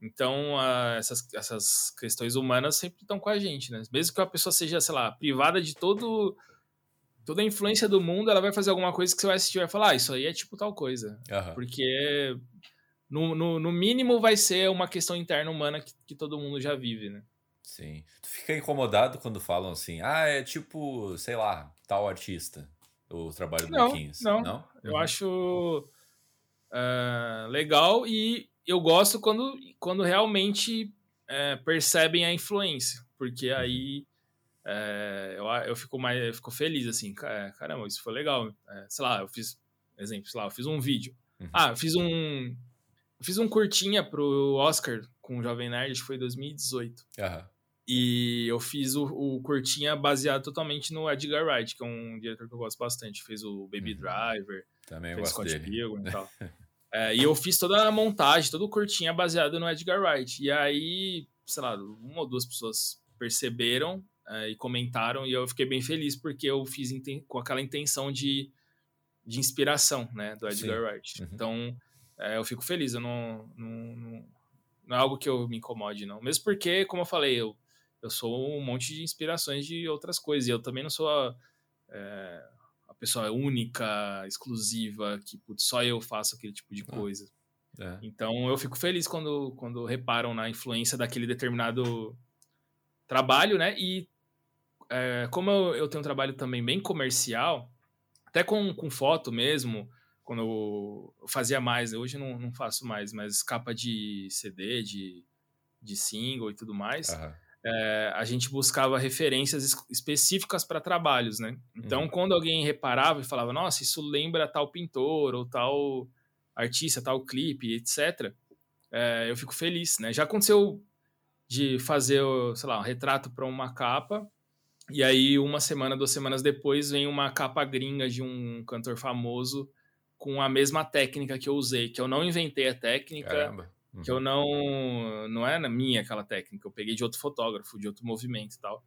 Então, uh, essas, essas questões humanas sempre estão com a gente, né? Mesmo que a pessoa seja, sei lá, privada de todo toda a influência do mundo, ela vai fazer alguma coisa que você vai assistir e vai falar, ah, isso aí é tipo tal coisa. Uhum. Porque no, no, no, mínimo vai ser uma questão interna humana que, que todo mundo já vive, né? Sim. Tu fica incomodado quando falam assim, ah, é tipo, sei lá, tal artista, o trabalho do não, Marquinhos. Não, não. Eu uhum. acho uh, legal e eu gosto quando, quando realmente uh, percebem a influência, porque uhum. aí uh, eu, eu fico mais eu fico feliz, assim, caramba, isso foi legal. sei lá, eu fiz, exemplo, sei lá, eu fiz um vídeo. Uhum. Ah, eu fiz um eu fiz um curtinha pro Oscar com o Jovem Nerd, acho que foi 2018. Uhum. E eu fiz o, o curtinha baseado totalmente no Edgar Wright, que é um diretor que eu gosto bastante. Fez o Baby uhum. Driver, Também fez Scott dele. Pilgrim e tal. é, e eu fiz toda a montagem, todo o curtinha baseado no Edgar Wright. E aí, sei lá, uma ou duas pessoas perceberam é, e comentaram, e eu fiquei bem feliz porque eu fiz com aquela intenção de, de inspiração, né, do Edgar Sim. Wright. Uhum. Então, é, eu fico feliz, eu não, não, não, não, é algo que eu me incomode, não. Mesmo porque, como eu falei, eu, eu sou um monte de inspirações de outras coisas, e eu também não sou a, é, a pessoa única, exclusiva, que putz, só eu faço aquele tipo de ah, coisa. É. Então eu fico feliz quando, quando reparam na influência daquele determinado trabalho, né? E é, como eu, eu tenho um trabalho também bem comercial, até com, com foto mesmo, quando eu fazia mais, hoje não, não faço mais, mas capa de CD, de, de single e tudo mais, uhum. é, a gente buscava referências específicas para trabalhos, né? Então, uhum. quando alguém reparava e falava, nossa, isso lembra tal pintor ou tal artista, tal clipe, etc., é, eu fico feliz, né? Já aconteceu de fazer, sei lá, um retrato para uma capa, e aí uma semana, duas semanas depois, vem uma capa gringa de um cantor famoso com a mesma técnica que eu usei, que eu não inventei a técnica, uhum. que eu não não é na minha aquela técnica, eu peguei de outro fotógrafo, de outro movimento e tal.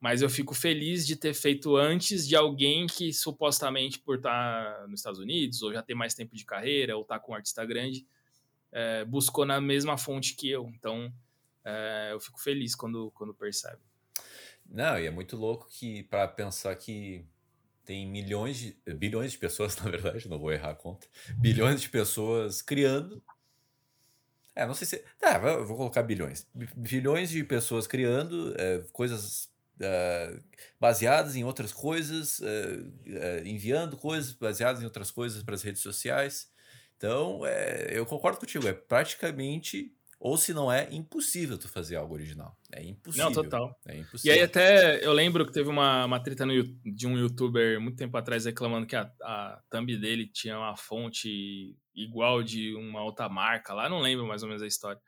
Mas eu fico feliz de ter feito antes de alguém que supostamente por estar nos Estados Unidos ou já ter mais tempo de carreira ou estar tá com um artista grande é, buscou na mesma fonte que eu. Então é, eu fico feliz quando quando percebe. Não, e é muito louco que para pensar que tem milhões de, bilhões de pessoas, na verdade, não vou errar a conta, bilhões de pessoas criando. É, não sei se. É, vou colocar bilhões. Bilhões de pessoas criando é, coisas é, baseadas em outras coisas, é, é, enviando coisas baseadas em outras coisas para as redes sociais. Então, é, eu concordo contigo, é praticamente ou se não é impossível tu fazer algo original. É impossível. Não, total. É impossível. E aí até eu lembro que teve uma, uma treta no, de um youtuber muito tempo atrás reclamando que a, a thumb dele tinha uma fonte igual de uma outra marca lá, não lembro mais ou menos a história.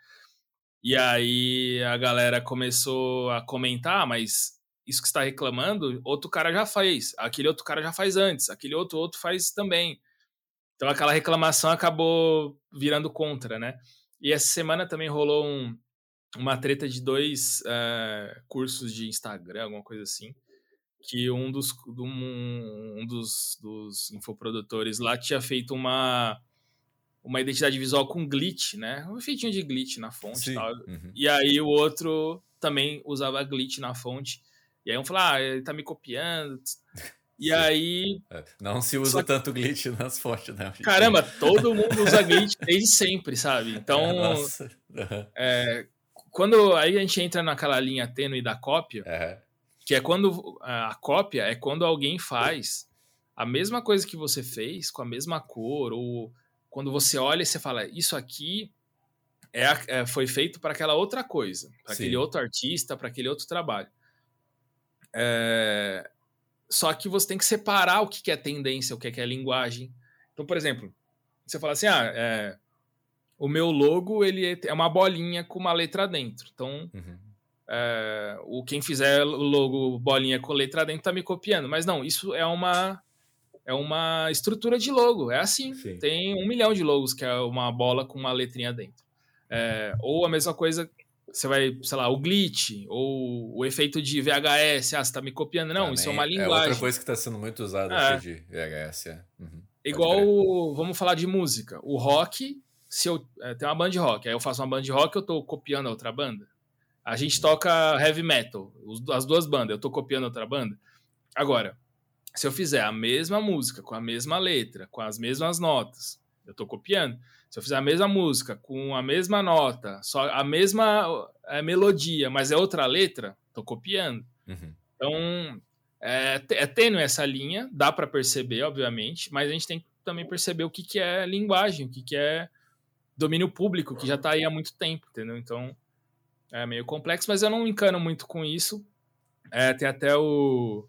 E aí a galera começou a comentar, ah, mas isso que está reclamando, outro cara já faz, aquele outro cara já faz antes, aquele outro outro faz também. Então aquela reclamação acabou virando contra, né? E essa semana também rolou um, uma treta de dois uh, cursos de Instagram, alguma coisa assim, que um dos, um, um dos, dos infoprodutores lá tinha feito uma uma identidade visual com glitch, né? Um efeitinho de glitch na fonte e tal. Uhum. E aí o outro também usava glitch na fonte. E aí um falou, ah, ele tá me copiando. E Sim. aí. É, não se usa Só... tanto glitch nas fontes, né? Caramba, todo mundo usa glitch desde sempre, sabe? Então. Uhum. É, quando aí a gente entra naquela linha tênue da cópia, uhum. que é quando a cópia é quando alguém faz a mesma coisa que você fez, com a mesma cor, ou quando você olha e você fala, isso aqui é, é foi feito para aquela outra coisa, para aquele outro artista, para aquele outro trabalho. É, só que você tem que separar o que é tendência, o que é linguagem. Então, por exemplo, você fala assim, ah, é, o meu logo ele é uma bolinha com uma letra dentro. Então, uhum. é, o quem fizer o logo bolinha com letra dentro tá me copiando. Mas não, isso é uma é uma estrutura de logo. É assim. Sim. Tem um milhão de logos que é uma bola com uma letrinha dentro. É, ou a mesma coisa você vai, sei lá, o glitch, ou o efeito de VHS, ah, você tá me copiando. Não, Também isso é uma linguagem. É outra coisa que está sendo muito usada é. de VHS. É. Uhum. Igual, vamos falar de música. O rock, se eu é, tem uma banda de rock, aí eu faço uma banda de rock, eu tô copiando a outra banda. A gente uhum. toca heavy metal, as duas bandas, eu tô copiando a outra banda. Agora, se eu fizer a mesma música, com a mesma letra, com as mesmas notas, eu tô copiando. Se eu fizer a mesma música com a mesma nota, só a mesma é, melodia, mas é outra letra, tô copiando. Uhum. Então, é, é tênue essa linha, dá para perceber, obviamente, mas a gente tem que também perceber o que, que é linguagem, o que, que é domínio público, que já está aí há muito tempo, entendeu? Então, é meio complexo, mas eu não me encano muito com isso. É, tem até o.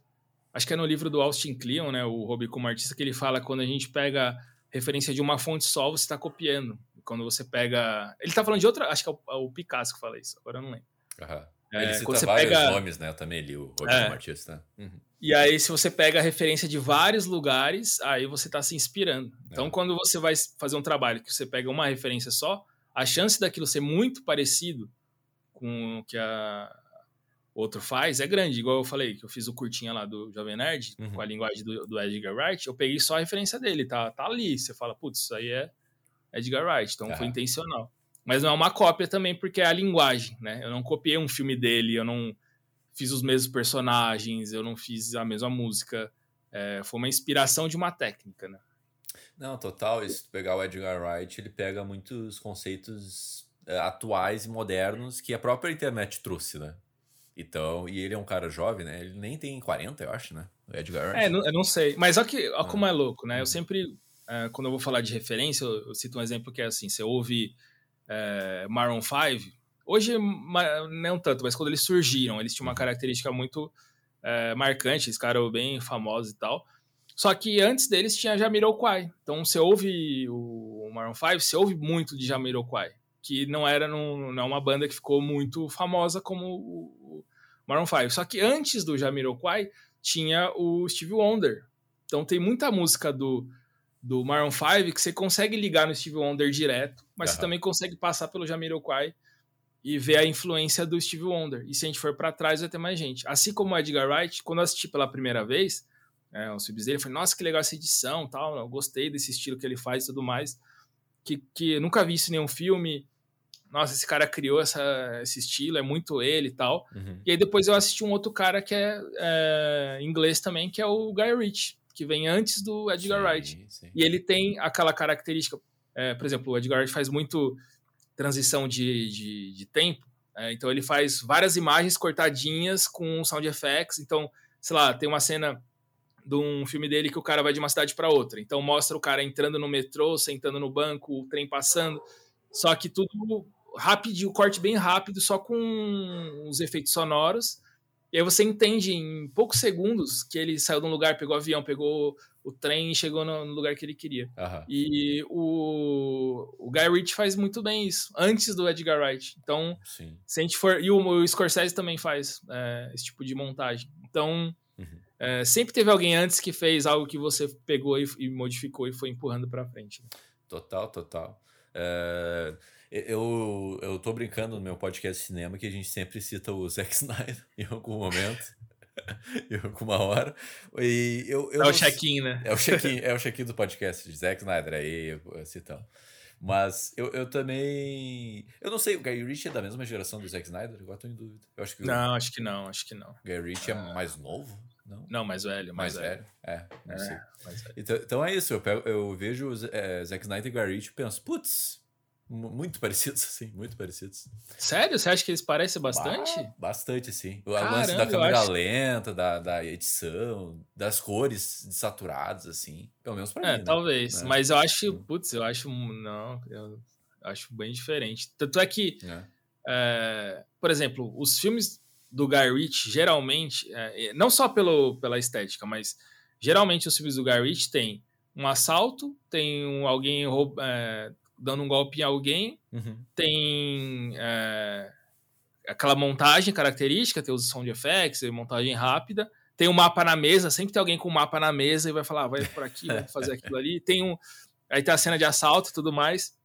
Acho que é no livro do Austin Kleon, né? O Hobby como artista, que ele fala quando a gente pega referência de uma fonte só, você está copiando. Quando você pega. Ele está falando de outra. Acho que é o, é o, Picasso que fala isso, agora eu não lembro. Uhum. É, Ele cita quando você vários pega... nomes, né? Eu também li o Hobby é. como artista. Uhum. E aí, se você pega a referência de vários lugares, aí você está se inspirando. Então, é. quando você vai fazer um trabalho que você pega uma referência só, a chance daquilo ser muito parecido com o que a outro faz é grande. Igual eu falei, que eu fiz o curtinha lá do Jovem Nerd, uhum. com a linguagem do, do, Edgar Wright, eu peguei só a referência dele, tá, tá ali. Você fala, putz, isso aí é Edgar Wright, então foi intencional. Mas não é uma cópia também, porque é a linguagem, né? Eu não copiei um filme dele, eu não fiz os mesmos personagens, eu não fiz a mesma música. É, foi uma inspiração de uma técnica, né? Não, total. Se pegar o Edgar Wright, ele pega muitos conceitos é, atuais e modernos que a própria internet trouxe, né? Então, e ele é um cara jovem, né? Ele nem tem 40, eu acho, né? O Edgar. É, não, eu não sei. Mas olha, que, olha como é louco, né? Eu uhum. sempre, é, quando eu vou falar de referência, eu, eu, cito um exemplo que é assim: você ouve é, Maroon 5, Hoje, não tanto, mas quando eles surgiram, eles tinham uma uhum. característica muito é, marcante, eles ficaram bem famosos e tal. Só que antes deles tinha Jamiroquai. Então você ouve o Maroon 5, você ouve muito de Jamiroquai, que não era num, não é uma banda que ficou muito famosa como o Maroon 5. Só que antes do Jamiroquai tinha o Steve Wonder. Então tem muita música do, do Maroon 5 que você consegue ligar no Steve Wonder direto, mas uhum. você também consegue passar pelo Jamiroquai e ver a influência do Steve Wonder. E se a gente for para trás, vai ter mais gente. Assim como o Edgar Wright, quando eu assisti pela primeira vez, é, os filmes dele, eu falei, nossa, que legal essa edição, tal, eu gostei desse estilo que ele faz e tudo mais. Que, que eu nunca vi isso em nenhum filme. Nossa, esse cara criou essa, esse estilo, é muito ele e tal. Uhum. E aí depois eu assisti um outro cara que é, é inglês também, que é o Guy Ritchie, que vem antes do Edgar sim, Wright. Sim. E ele tem aquela característica, é, por exemplo, o Edgar Wright faz muito transição de, de, de tempo. É, então ele faz várias imagens cortadinhas com sound effects. Então, sei lá, tem uma cena de um filme dele que o cara vai de uma cidade para outra. Então mostra o cara entrando no metrô, sentando no banco, o trem passando. Só que tudo rápido, o corte bem rápido, só com os efeitos sonoros. E aí você entende em poucos segundos que ele saiu de um lugar, pegou o avião, pegou o trem e chegou no, lugar que ele queria. Uhum. E o, o Guy Ritchie faz muito bem isso, antes do Edgar Wright. Então, Sim. se a gente for. E o, o Scorsese também faz é, esse tipo de montagem. Então, uhum. é, sempre teve alguém antes que fez algo que você pegou e, e modificou e foi empurrando para frente. Total, total. É, eu, eu tô brincando no meu podcast de cinema que a gente sempre cita o Zack Snyder em algum momento. em alguma hora. E eu, eu é o check-in, né? É o check-in, é o check-in do podcast de Zack Snyder, aí citando. Mas eu, eu também. Eu não sei, o Guy Ritchie é da mesma geração do Zack Snyder? Agora tô em dúvida. Eu acho que não, acho que não, acho que não. O Guy Ritchie é ah. mais novo? Não, não mais velho. Mais, mais velho. velho. É, não é, sei. Então, então é isso, eu, pego, eu vejo é, Zack Snyder e Guy Ritchie e penso, putz, muito parecidos, assim, muito parecidos. Sério? Você acha que eles parecem bastante? Bastante, sim. O lance da câmera acho... lenta, da, da edição, das cores desaturadas, assim. Pelo menos pra é, mim. Né? Talvez. Né? Mas eu acho, putz, eu acho. Não, eu acho bem diferente. Tanto é que, é. É, por exemplo, os filmes do Guy Ritchie, geralmente, é, não só pelo, pela estética, mas geralmente os filmes do Guy Ritchie tem um assalto, tem um, alguém é, dando um golpe em alguém, uhum. tem é, aquela montagem característica, tem os sound effects, montagem rápida, tem um mapa na mesa, sempre tem alguém com um mapa na mesa e vai falar, ah, vai por aqui, vai fazer aquilo ali, tem um, aí tem a cena de assalto e tudo mais,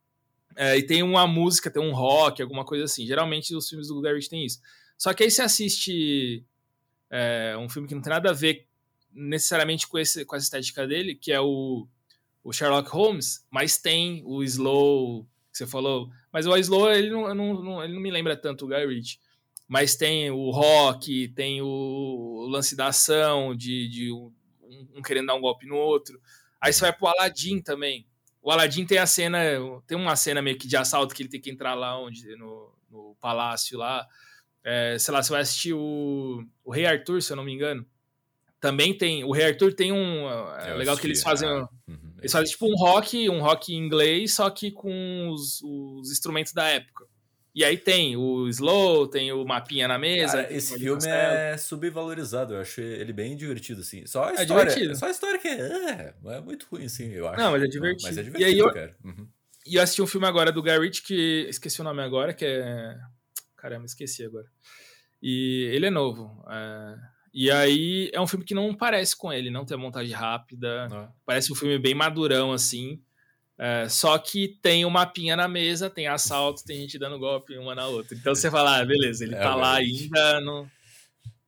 é, e tem uma música, tem um rock, alguma coisa assim, geralmente os filmes do Garrett tem isso, só que aí você assiste é, um filme que não tem nada a ver necessariamente com, esse, com essa estética dele, que é o o Sherlock Holmes, mas tem o Slow, que você falou. Mas o Slow, ele não, não, ele não me lembra tanto o Guy Ritchie. Mas tem o rock, tem o lance da ação, de, de um, um, querendo dar um golpe no outro. Aí você vai pro Aladdin também. O Aladdin tem a cena, tem uma cena meio que de assalto que ele tem que entrar lá onde no, no palácio lá. É, sei lá, você vai assistir o, o Rei Arthur, se eu não me engano. Também tem. O Rei Arthur tem um. É legal que eles fazem. Ah, uhum, eles fazem tipo um rock, um rock em inglês, só que com os, os instrumentos da época. E aí tem o slow, tem o mapinha na mesa. Cara, esse filme é subvalorizado, eu acho ele bem divertido, assim. Só a é história. Divertido. Só a história que é, é muito ruim, assim, eu acho. Não, mas é divertido. Mas é divertido, e aí eu, cara. Uhum. E eu assisti um filme agora do Guy Ritchie que. Esqueci o nome agora, que é. Caramba, esqueci agora. E ele é novo. É... E aí é um filme que não parece com ele, não tem a montagem rápida. Ah. Parece um filme bem madurão, assim. É, só que tem o um mapinha na mesa, tem assalto, tem gente dando golpe uma na outra. Então você fala, ah, beleza, ele é, tá lá ainda, não,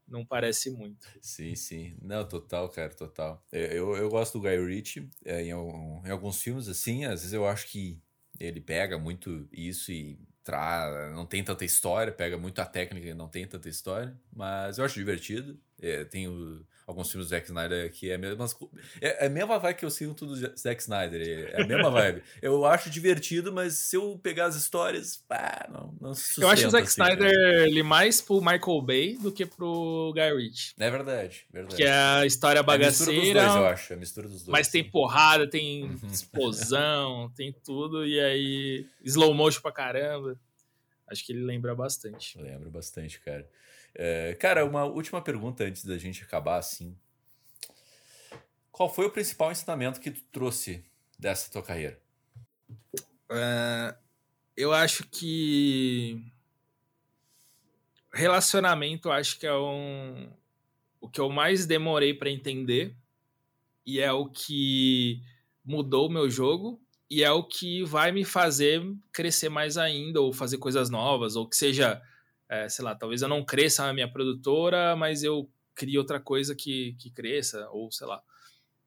não parece muito. Sim, sim. Não, total, cara, total. Eu, eu gosto do Guy Ritchie é, em, em alguns filmes, assim, às vezes eu acho que ele pega muito isso e traz, não tem tanta história, pega muito a técnica e não tem tanta história, mas eu acho divertido. É, tem o, alguns filmes do Zack Snyder que é a mesma, é, é a mesma vibe que eu sinto do Zack Snyder. É a mesma vibe. Eu acho divertido, mas se eu pegar as histórias, pá, não, não se Eu acho o Zack assim, Snyder né? ele mais pro Michael Bay do que pro Guy Ritchie. É verdade, verdade. Que é a história bagaceira. É a mistura dos dois, eu acho. É a mistura dos dois. Mas tem porrada, tem uhum. explosão, tem tudo, e aí slow motion pra caramba. Acho que ele lembra bastante. Lembra bastante, cara. É, cara, uma última pergunta antes da gente acabar assim. Qual foi o principal ensinamento que tu trouxe dessa tua carreira? Uh, eu acho que relacionamento acho que é um o que eu mais demorei para entender e é o que mudou o meu jogo e é o que vai me fazer crescer mais ainda ou fazer coisas novas ou que seja é, sei lá, talvez eu não cresça a minha produtora, mas eu crie outra coisa que, que cresça, ou sei lá.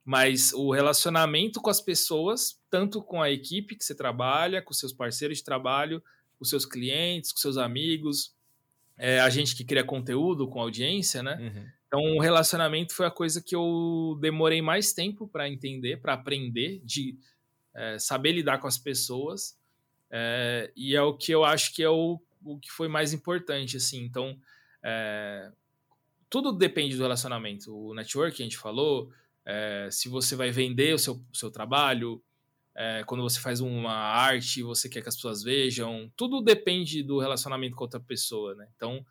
Mas o relacionamento com as pessoas, tanto com a equipe que você trabalha, com seus parceiros de trabalho, com seus clientes, com seus amigos, é, a gente que cria conteúdo com audiência, né? Uhum. Então, o relacionamento foi a coisa que eu demorei mais tempo para entender, para aprender, de é, saber lidar com as pessoas. É, e é o que eu acho que é o que foi mais importante, assim. Então, é, tudo depende do relacionamento. O network, a gente falou, é, se você vai vender o seu, o seu trabalho, é, quando você faz uma arte, você quer que as pessoas vejam, tudo depende do relacionamento com outra pessoa, né? Então,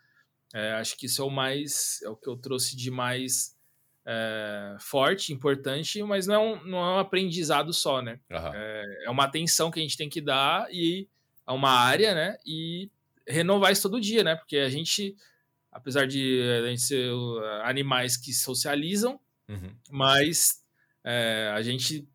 é, acho que isso é o mais, é o que eu trouxe de mais é, forte, importante, mas não é, um, não é um aprendizado só, né? Uhum. É, é uma atenção que a gente tem que dar e a uma área, né? E renovar isso todo dia, né? Porque a gente, apesar de a gente ser animais que socializam, uhum. mas é, a gente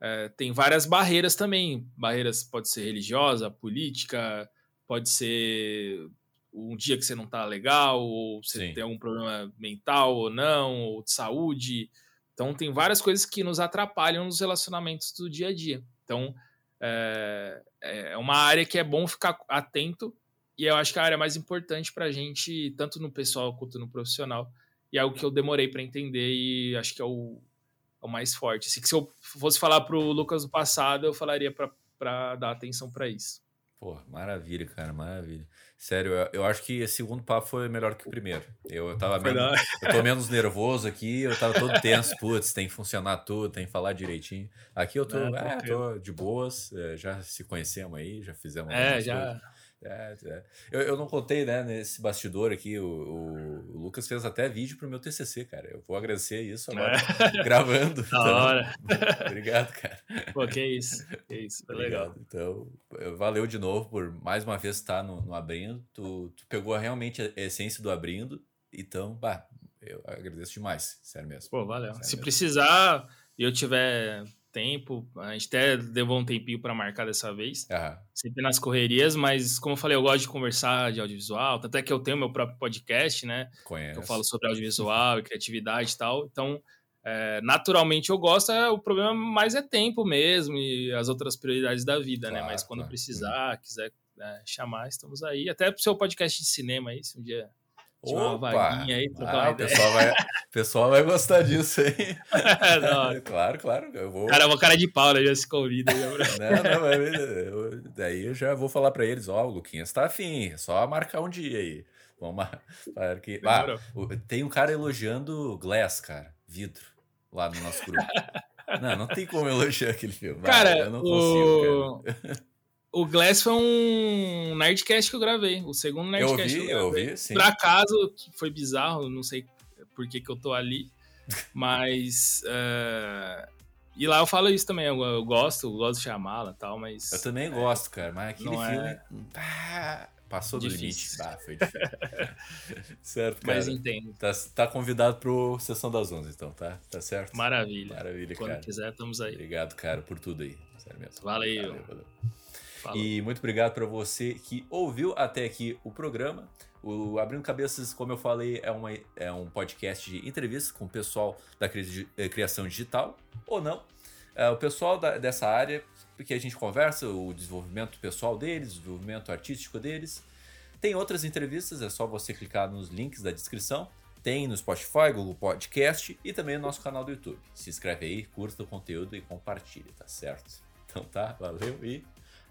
é, tem várias barreiras também. Barreiras pode ser religiosa, política, pode ser um dia que você não tá legal, ou você Sim. tem algum problema mental ou não, ou de saúde. Então tem várias coisas que nos atrapalham nos relacionamentos do dia a dia. Então é, é uma área que é bom ficar atento e eu acho que a área mais importante para a gente, tanto no pessoal quanto no profissional, e é algo que eu demorei para entender e acho que é o, é o mais forte. Assim, se eu fosse falar para o Lucas do passado, eu falaria para dar atenção para isso. Pô, maravilha, cara, maravilha. Sério, eu, eu, acho que esse segundo papo foi melhor que o primeiro. Eu, eu tava menos, eu tô menos nervoso aqui, eu tava todo tenso, putz, tem que funcionar tudo, tem que falar direitinho. Aqui eu tô, Não, é, tô de boas, é, já se conhecemos aí, já fizemos. É, já. Coisas. É, é. Eu, eu não contei, né, nesse bastidor aqui, o, o, Lucas fez até vídeo pro meu TCC, cara. Eu vou agradecer isso agora, é. gravando. Da então, hora. Obrigado, cara. Pô, que isso, que isso, foi legal. Então, valeu de novo por mais uma vez estar no, no Abrindo. Tu, tu pegou realmente a essência do Abrindo, então, bah, eu agradeço demais, sério mesmo. Pô, valeu. Sério Se mesmo. precisar e eu tiver tempo. A gente até levou um tempinho para marcar dessa vez. Uhum. Sempre nas correrias, mas como eu falei, eu gosto de conversar de audiovisual. Até que eu tenho meu próprio podcast, né? Conheço. Eu falo sobre audiovisual e criatividade e tal. Então, é, naturalmente eu gosto. É, o problema mais é tempo mesmo e as outras prioridades da vida, né? claro, né? Mas quando claro. precisar, quiser é, chamar, estamos aí. Até pro seu podcast de cinema aí, se um dia Opa! Aí, ah, o pessoal vai, pessoal vai gostar disso aí. claro, claro. Eu vou... Cara, vou cara de pau, né? Já se convida. Já... não, não, eu, daí eu já vou falar para eles, ó, oh, o Luquinhas tá afim, é só marcar um dia aí. Vamos para que... Ah, tem um cara elogiando Glass, cara, vidro, lá no nosso grupo. não, não tem como elogiar aquele filme. Cara, ah, eu não consigo, o... cara. O Glass foi um Nerdcast que eu gravei. O segundo Nerdcast eu ouvi, que eu, ouvi, sim. Por acaso, foi bizarro, não sei por que, que eu tô ali. Mas. Uh... E lá eu falo isso também. Eu, eu gosto, eu gosto de chamá-la e tal, mas. Eu também é, gosto, cara. Mas aquele filme. É... Ah, passou do limite. Ah, foi difícil. certo, cara. Mas entendo. Tá, tá convidado pro Sessão das 11, então, tá? Tá certo? Maravilha. Maravilha, Quando cara. quiser, estamos aí. Obrigado, cara, por tudo aí. Sério mesmo. Valeu. valeu, valeu. Falou. E muito obrigado para você que ouviu até aqui o programa. O Abrindo Cabeças, como eu falei, é, uma, é um podcast de entrevistas com o pessoal da eh, criação digital, ou não. É, o pessoal da, dessa área, porque a gente conversa o desenvolvimento pessoal deles, o desenvolvimento artístico deles. Tem outras entrevistas, é só você clicar nos links da descrição. Tem no Spotify, Google Podcast e também no nosso canal do YouTube. Se inscreve aí, curta o conteúdo e compartilhe, tá certo? Então tá, valeu e